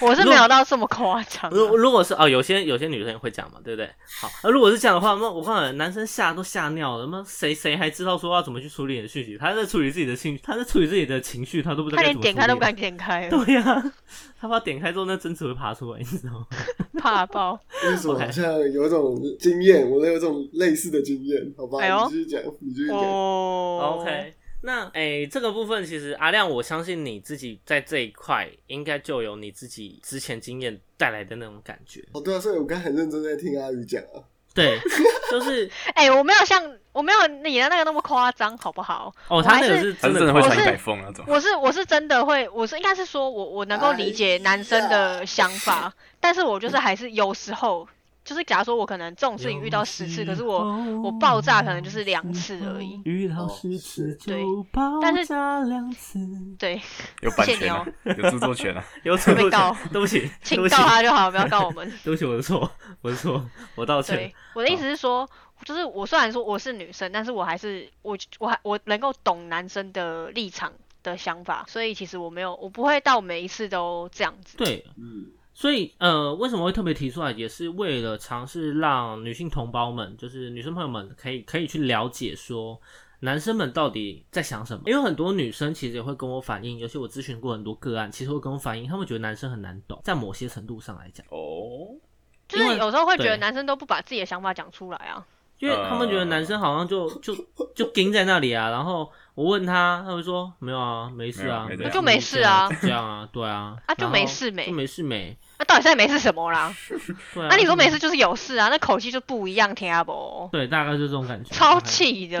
我是没有到这么夸张啊。如如果是哦，有些有些女生也会讲嘛，对不对？好，那如果是这样的话，那我告诉你，男生吓都吓尿了，那谁谁还知道说要怎么去处理你的讯息？他在处理自己的情，他在处理自己的情绪，他都不知道他连该怎么点开都不敢点开，对呀、他怕点开之后，那针齿会爬出来，你知道吗？怕爆。为什么好像有一种经验？我有一种类似的经验，好吧？哎呦你继续讲，你继续讲。哦 OK，那诶、这个部分其实阿亮，我相信你自己在这一块应该就有你自己之前经验带来的那种感觉。哦，对啊，所以我刚才很认真在听阿宇讲啊。对，就是哎、我没有像我没有你的那个那么夸张，好不好？哦，他那个是真的会传百封那种。我是我是真的会，我是应该是说我我能够理解男生的想法，但是我就是还是有时候。就是假如说我可能这种事情遇到十次，可是我我爆炸可能就是两次而已。遇到十次对就爆但是炸两次，对，有版权啊，有著作权啊。有错被告对不起，对请告，他就好，不要告我们。对不起，我的错，我的错，我道歉对。，我的意思是说，就是我虽然说我是女生，但是我还是我我还我能够懂男生的立场的想法，所以其实我没有我不会到每一次都这样子。对，嗯，所以呃，为什么会特别提出来，也是为了尝试让女性同胞们，就是女生朋友们，可以可以去了解说。男生们到底在想什么？因为很多女生其实也会跟我反映，尤其我咨询过很多个案，其实会跟我反映，他们觉得男生很难懂，在某些程度上来讲，哦，就是有时候会觉得男生都不把自己的想法讲出来啊。因为他们觉得男生好像就就就盯在那里啊，然后我问他，他会说没有啊，没事啊，没有没就没事啊就这样啊，对啊，啊就没事没就没事没，那、到底现在没事什么啦？对啊，那、你说没事，就是有事啊？那口气就不一样，听啊不？对，大概就这种感觉，超气的，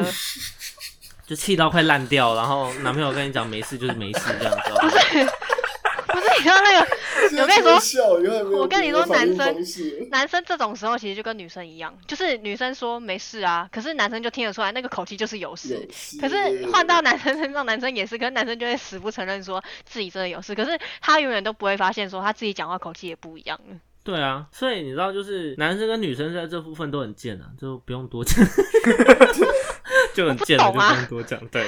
就气到快烂掉，然后男朋友跟你讲没事就是没事这样子，不是不是？你知道那个 我跟你说我跟你说男生男生这种时候其实就跟女生一样，就是女生说没事啊，可是男生就听得出来那个口气就是有事。有事可是换到男生身上，男生也是，可是男生就会死不承认说自己真的有事，可是他永远都不会发现说他自己讲话口气也不一样。对啊，所以你知道，就是男生跟女生在这部分都很贱啊，就不用多讲，就很贱了，就不用多讲。对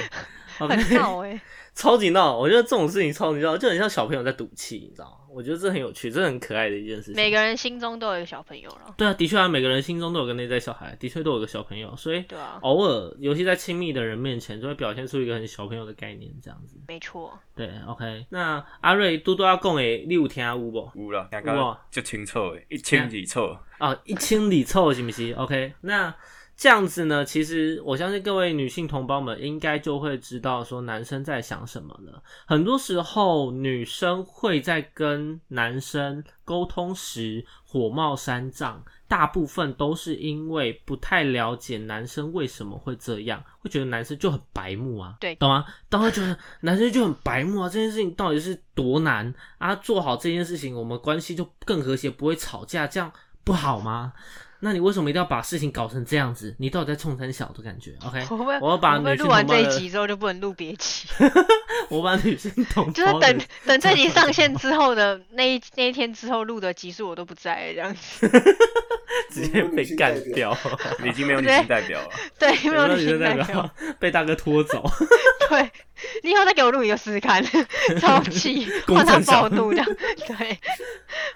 很闹哎、超级闹，我觉得这种事情超级闹，就很像小朋友在赌气，你知道吗？我觉得这很有趣，这很可爱的一件事情。每个人心中都有一个小朋友了，对啊，的确啊，每个人心中都有个内在小孩，的确都有个小朋友，所以对啊，偶尔，尤其在亲密的人面前，就会表现出一个很小朋友的概念，这样子。没错。对，OK。那阿瑞嘟嘟要讲的，你有听有无？有了，刚有啊刚就清楚诶，一清二楚。啊，一清理臭是不是？OK，那这样子呢，其实我相信各位女性同胞们应该就会知道说男生在想什么了。很多时候，女生会在跟男生沟通时火冒三丈，大部分都是因为不太了解男生为什么会这样，会觉得男生就很白目啊，对懂吗？当会觉得男生就很白目啊，这件事情到底是多难啊？做好这件事情，我们关系就更和谐，不会吵架，这样不好吗？那你为什么一定要把事情搞成这样子？你到底在冲三小的感觉？OK，我要把女性录完这一集之后就不能录别集？我把女性同就是的等等这集上线之后的那一那一天之后录的集数我都不在了这样子。直接被干掉，你 已经没有女性代表了，对，没有有女性代代表。被大哥拖走。对，你以后再给我录一个试试看，超气，公换他暴怒这样，对，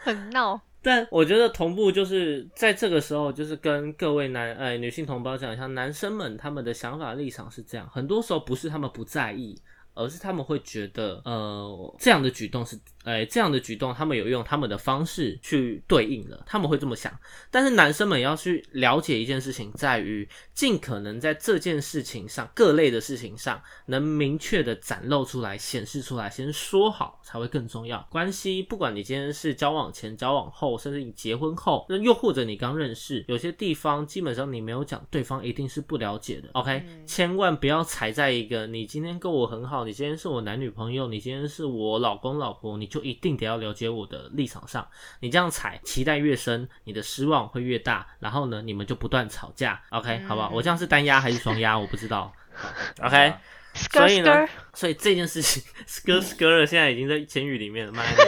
很闹。但我觉得同步就是在这个时候，就是跟各位男呃女性同胞讲一下，男生们他们的想法立场是这样，很多时候不是他们不在意，而是他们会觉得呃这样的举动是，呃这样的举动他们有用他们的方式去对应了，他们会这么想。但是男生们也要去了解一件事情，在于尽可能在这件事情上各类的事情上，能明确的展露出来、显示出来，先说好才会更重要。关系不管你今天是交往前、交往后，甚至你结婚后，那又或者你刚认识，有些地方基本上你没有讲，对方一定是不了解的。OK，、嗯千万不要踩在一个你今天跟我很好，你今天是我男女朋友，你今天是我老公老婆，你就一定得要了解我的立场上。你这样踩，期待越深，你的失望会越大，然后呢，你们就不断吵架。OK，好不好？我这样是单压还是双压？我不知道。OK，所以呢所以这件事情，skr skr 了，现在已经在监狱里面了，妈的！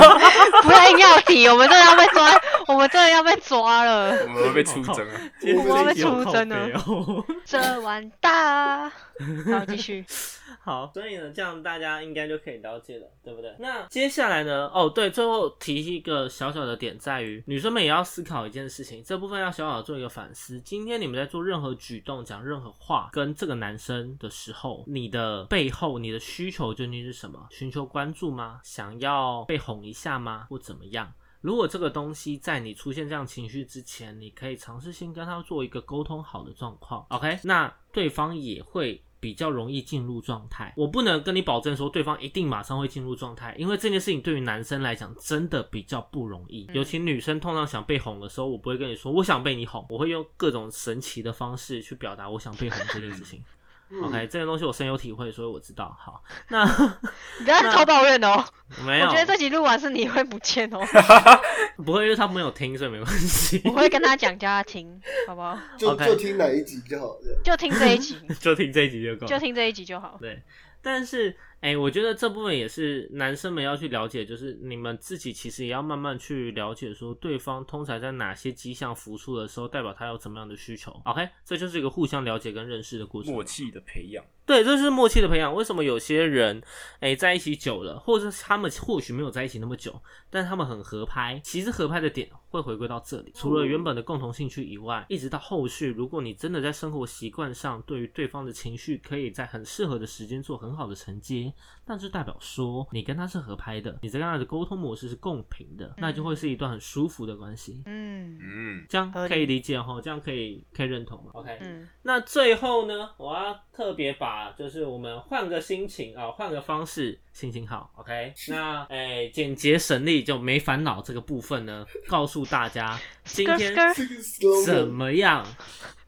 不要硬要提，我们真的要被抓，我们真的要被抓了，我们会被出征了！我们被出征了这完蛋。好，继续。好，所以呢，这样大家应该就可以了解了，对不对？那接下来呢？哦，对，最后提一个小小的点，在于女生们也要思考一件事情，这部分要小小的做一个反思。今天你们在做任何举动、讲任何话跟这个男生的时候，你的背后、你的需求究竟是什么？寻求关注吗？想要被哄一下吗？或怎么样？如果这个东西在你出现这样情绪之前，你可以尝试先跟他做一个沟通好的状况，OK？那对方也会比较容易进入状态。我不能跟你保证说对方一定马上会进入状态，因为这件事情对于男生来讲真的比较不容易，尤其女生通常想被哄的时候，我不会跟你说我想被你哄，我会用各种神奇的方式去表达我想被哄这件事情。OK，这个东西我深有体会，所以我知道。好，那你不要超抱怨哦，没有，我觉得这集录完是你会不见哦，不会，因为他没有听，所以没关系我。会跟他讲叫他听，好不好？就就听哪一集就好。就听这一集，就听这一集就够了。就听这一集就好。对，但是哎、我觉得这部分也是男生们要去了解，就是你们自己其实也要慢慢去了解，说对方通常在哪些迹象浮出的时候，代表他有怎么样的需求。OK，这就是一个互相了解跟认识的过程。默契的培养，对，这就是默契的培养。为什么有些人，哎、在一起久了，或者是他们或许没有在一起那么久，但他们很合拍。其实合拍的点会回归到这里，除了原本的共同兴趣以外，一直到后续，如果你真的在生活习惯上，对于对方的情绪，可以在很适合的时间做很好的承接，那就代表说你跟他是合拍的，你在跟他的沟通模式是共频的，那就会是一段很舒服的关系。嗯嗯，这样可以理解哈，这样可以可以认同吗？OK，嗯，那最后呢，我要特别把就是我们换个心情啊，换个方式，心情好，OK？那诶，简洁省力就没烦恼这个部分呢，告诉大家今天怎么样，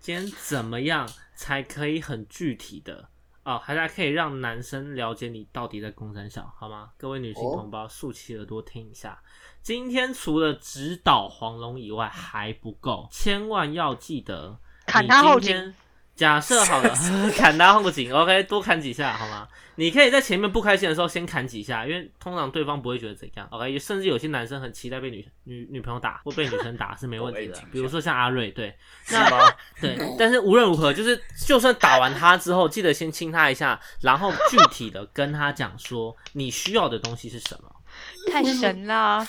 今天怎么样才可以很具体的哦，还可以让男生了解你到底在攻山小，好吗？各位女性哦同胞，竖起耳朵听一下。今天除了指导黄龙以外还不够，千万要记得砍他后颈你今天。假设好了，砍他后颈，OK，多砍几下好吗？你可以在前面不开心的时候先砍几下，因为通常对方不会觉得怎样，OK。甚至有些男生很期待被女女女朋友打或被女生打是没问题的，比如说像阿瑞，对，是吗？对，但是无论如何，就是就算打完他之后，记得先亲他一下，然后具体的跟他讲说你需要的东西是什么。太神了，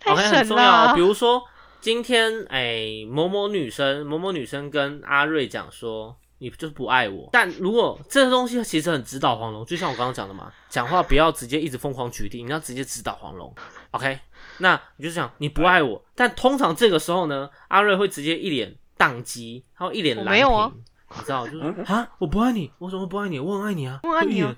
太 OK，很神重要哦。比！如说今天哎、某某女生某某女生跟阿瑞讲说。你就是不爱我，但如果这个东西其实很指导黄龙，就像我刚刚讲的嘛，讲话不要直接一直疯狂举例，你要直接指导黄龙，OK？那你就想你不爱我，但通常这个时候呢，阿瑞会直接一脸宕机，他会一脸蓝我没有啊。屏，你知道，就是啊，我不爱你，我怎么不爱你？我很爱你啊，我爱你啊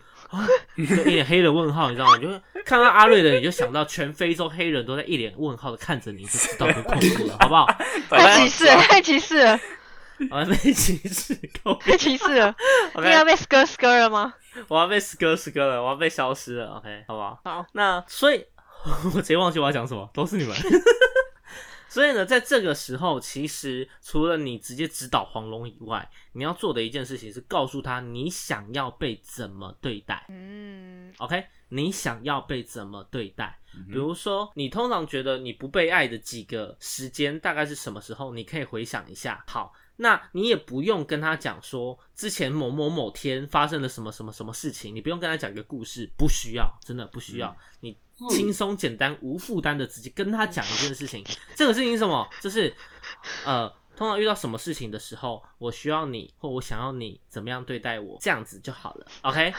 就一脸黑人问号，你知道吗？你就会看到阿瑞的，你就想到全非洲黑人都在一脸问号的看着你，就知道很恐怖了，好不好？太歧视了，太歧视了，我要被歧视，够太歧视了！你要被 skr skr 了吗？我要被 skr skr 了，我要被消失了，OK，好不好？好，那所以 我直接忘记我要讲什么，都是你们。所以呢，在这个时候，其实除了你直接指导黄龙以外，你要做的一件事情是告诉他你想要被怎么对待。嗯，OK，你想要被怎么对待？嗯比如说，你通常觉得你不被爱的几个时间大概是什么时候？你可以回想一下。好，那你也不用跟他讲说之前某某某天发生了什么什么什么事情，你不用跟他讲一个故事，不需要，真的不需要。你轻松简单无负担的直接跟他讲一件事情。这个事情是什么？就是呃。通常遇到什么事情的时候，我需要你或我想要你怎么样对待我，这样子就好了。OK，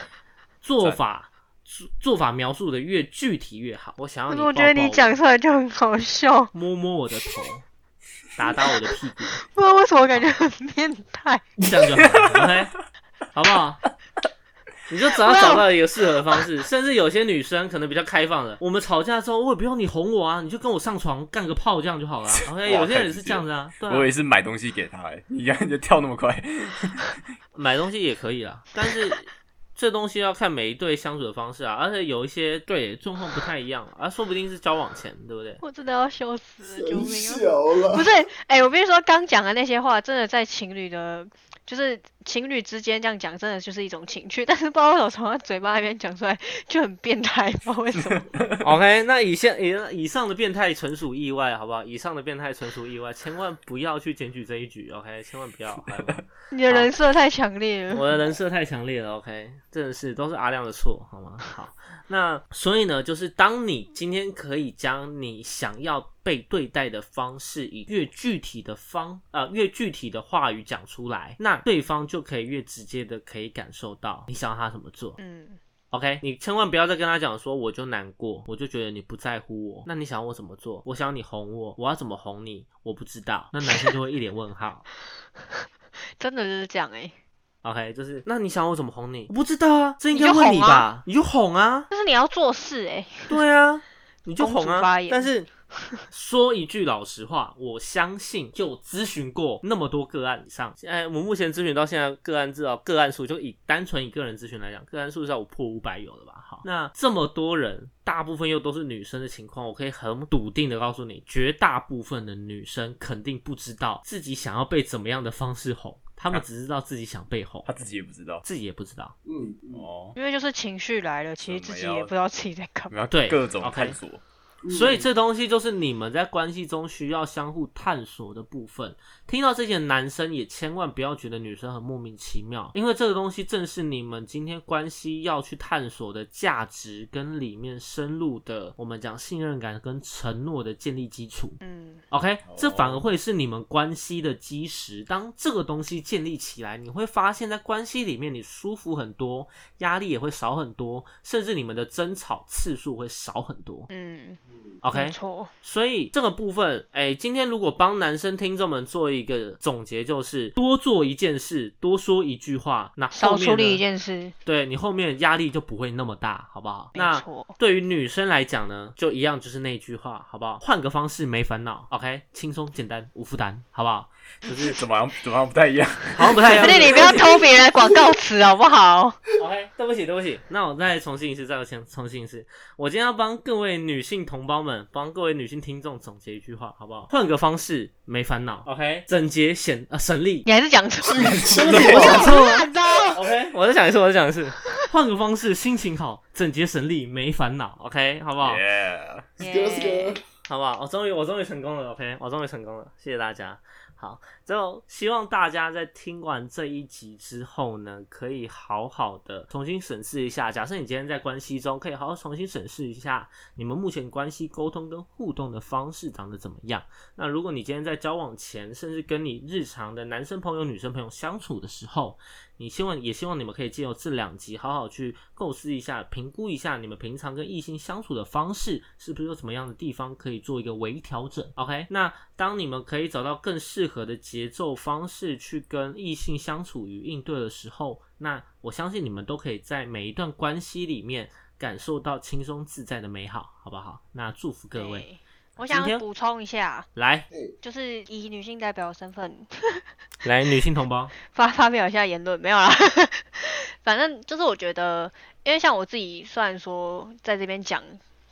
做法做做法描述的越具体越好。我想要你抱可是我觉得你讲出来就很好笑，摸摸我的头，打打我的屁股，不知道为什么感觉很变态。这样就好了，OK，好不好？你就只要找到一个适合的方式，甚至有些女生可能比较开放的，我们吵架之后，我也不用你哄我啊，你就跟我上床干个炮这样就好了。OK，有些人是这样子啊，对啊，我也是买东西给他、欸，你看你就跳那么快，买东西也可以啦，但是这东西要看每一对相处的方式啊，而且有一些对状况不太一样啊，说不定是交往前，对不对？我真的要笑死了，救命啊！不，是，哎、我跟你说，刚讲的那些话，真的在情侣的，就是情侣之间这样讲，真的就是一种情趣。但是不知道为什么从他嘴巴那边讲出来就很变态，不知道为什么。OK，那以下以以上的变态纯属意外，好不好？以上的变态纯属意外，千万不要去检举这一局，OK？千万不要？你的人设太强烈了。我的人设太强烈了，OK？真的是都是阿亮的错，好吗？好，那所以呢，就是当你今天可以将你想要被对待的方式，以越具体的方呃越具体的话语讲出来，那对方就可以越直接的可以感受到你想要他怎么做。嗯，OK，你千万不要再跟他讲说我就难过，我就觉得你不在乎我。那你想要我怎么做？我想你哄我，我要怎么哄你？我不知道。那男生就会一脸问号。真的就是这样哎、OK，就是那你想我怎么哄你？我不知道啊，这应该问你吧？你就哄啊，但是你要做事哎、对啊，你就哄啊但是 说一句老实话，我相信就咨询过那么多个案以上，现在我目前咨询到现在个案至少个案数，就以单纯以个人咨询来讲，个案数至少我破五百有了吧？好，那这么多人，大部分又都是女生的情况，我可以很笃定的告诉你，绝大部分的女生肯定不知道自己想要被怎么样的方式哄。他们只知道自己想被哄他，自己也不知道。自己也不知道。嗯，嗯哦，因为就是情绪来了，其实自己也不知道自己在干嘛。对各种探索。所以这东西就是你们在关系中需要相互探索的部分。听到这些男生也千万不要觉得女生很莫名其妙，因为这个东西正是你们今天关系要去探索的价值跟里面深入的，我们讲信任感跟承诺的建立基础。嗯，OK，这反而会是你们关系的基石。当这个东西建立起来，你会发现在关系里面你舒服很多，压力也会少很多，甚至你们的争吵次数会少很多。嗯，OK，没错，所以这个部分，哎、今天如果帮男生听众们做一个总结，就是多做一件事，多说一句话，那少处理一件事，对你后面压力就不会那么大，好不好？那对于女生来讲呢，就一样，就是那句话，好不好？换个方式，没烦恼，OK，轻松简单无负担，好不好？就是怎么怎么不太一样？好像不太一样。而且你不要偷别人的广告词好不好？OK，对不起，对不起，那我再重新一次，再重重新一次。我今天要帮各位女性同胞们，帮各位女性听众总结一句话，好不好？换个方式，没烦恼。OK，整洁显呃省力。你还是讲错了，我讲错了。OK，我再讲一次，我再讲一次。换个方式，心情好，整洁省力，没烦恼。OK，好不好？Yeah，哥是哥，好不好？我终于我终于成功了，OK，我终于成功了，谢谢大家。好，就希望大家在听完这一集之后呢，可以好好的重新审视一下。假设你今天在关系中，可以好好重新审视一下你们目前关系沟通跟互动的方式长得怎么样。那如果你今天在交往前，甚至跟你日常的男生朋友、女生朋友相处的时候，你希望也希望你们可以借由这两集，好好去构思一下、评估一下你们平常跟异性相处的方式，是不是有什么样的地方可以做一个微调整？OK，那当你们可以找到更适合的奏方式去跟异性相处与应对的时候，那我相信你们都可以在每一段关系里面感受到轻松自在的美好，好不好？那祝福各位，我想补充一下，来。就是以女性代表的身份。来，女性同胞，发发表一下言论，没有啦。反正就是我觉得，因为像我自己，虽然说在这边讲，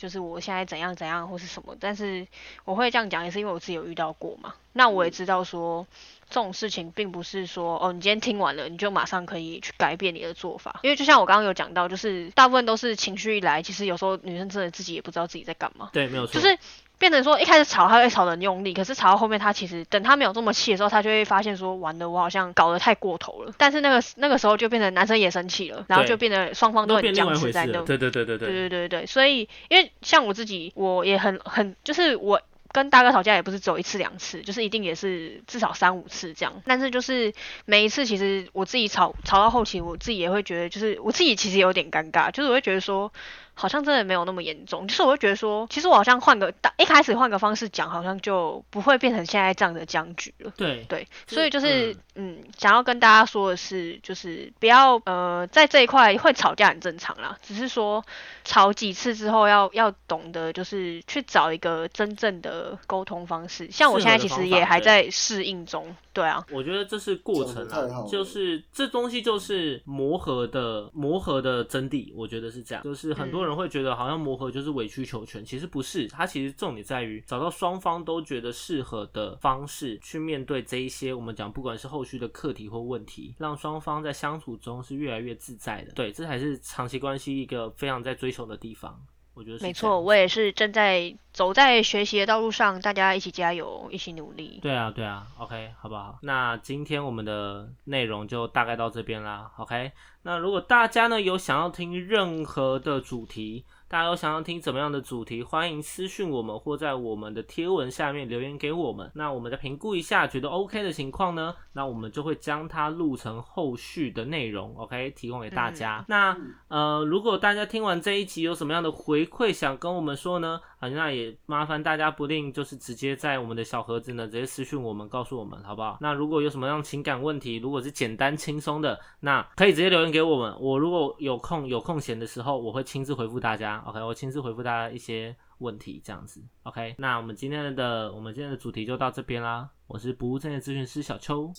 就是我现在怎样怎样或是什么，但是我会这样讲，也是因为我自己有遇到过嘛。那我也知道说，这种事情并不是说，哦，你今天听完了，你就马上可以去改变你的做法。因为就像我刚刚有讲到，就是大部分都是情绪一来，其实有时候女生真的自己也不知道自己在干嘛。对，没有错，就是变成说一开始吵他会吵得很用力，可是吵到后面他其实等他没有这么气的时候，他就会发现说完了我好像搞得太过头了。但是那个那个时候就变成男生也生气了，然后就变得双方都很僵。持在那。对对对对对对对对，所以因为像我自己，我也很很就是我。跟大哥吵架也不是只有一次两次，就是一定也是至少三五次这样。但是就是每一次，其实我自己吵吵到后期，我自己也会觉得，就是我自己其实有点尴尬，就是我会觉得说，好像真的没有那么严重。就是我会觉得说，其实我好像换个大一开始换个方式讲，好像就不会变成现在这样的僵局了。对对，所以就是嗯想要跟大家说的是，就是不要呃在这一块会吵架很正常啦，只是说吵几次之后要要懂得就是去找一个真正的沟通方式。像我现在其实也还在适应中，对啊，我觉得这是过程啊就是这东西就是磨合的磨合的真谛，我觉得是这样。就是很多人会觉得好像磨合就是委曲求全，其实不是，它其实重点在于找到双方都觉得适合的方式去面对这一些我们讲不管是后续的课题或问题，让双方在相处中是越来越自在的。对，这才是长期关系一个非常在追求的地方。我觉得是没错，我也是正在走在学习的道路上，大家一起加油，一起努力。对啊，对啊，OK，好不好？那今天我们的内容就大概到这边啦，OK。那如果大家呢有想要听任何的主题，大家有想要听怎么样的主题，欢迎私讯我们或在我们的贴文下面留言给我们。那我们再评估一下，觉得 OK 的情况呢，那我们就会将它录成后续的内容，OK，提供给大家。那呃，如果大家听完这一集有什么样的回馈想跟我们说呢？啊，那也麻烦大家不吝就是直接在我们的小盒子呢直接私讯我们，告诉我们好不好？那如果有什么样情感问题，如果是简单轻松的，那可以直接留言给我们。我如果有空有空闲的时候，我会亲自回复大家。OK，我亲自回复大家一些问题，这样子。OK，那我们今天的我们今天的主题就到这边啦。我是不务正业咨询师小邱，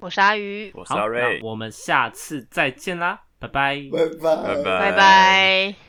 我是阿鱼，我是好，阿瑞那，我们下次再见啦，拜拜。拜拜拜拜拜拜。